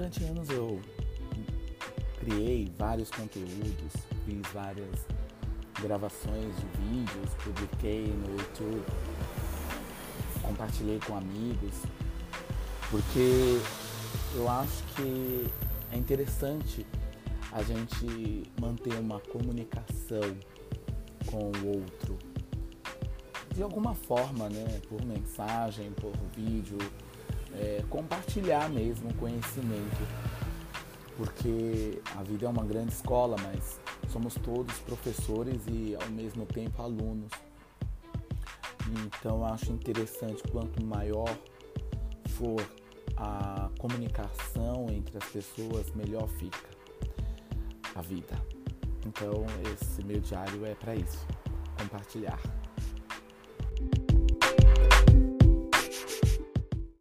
sete anos eu criei vários conteúdos, fiz várias gravações de vídeos, publiquei no YouTube, compartilhei com amigos, porque eu acho que é interessante a gente manter uma comunicação com o outro de alguma forma, né, por mensagem, por vídeo, compartilhar mesmo conhecimento, porque a vida é uma grande escola, mas somos todos professores e ao mesmo tempo alunos. Então acho interessante quanto maior for a comunicação entre as pessoas, melhor fica a vida. Então esse meu diário é para isso, compartilhar.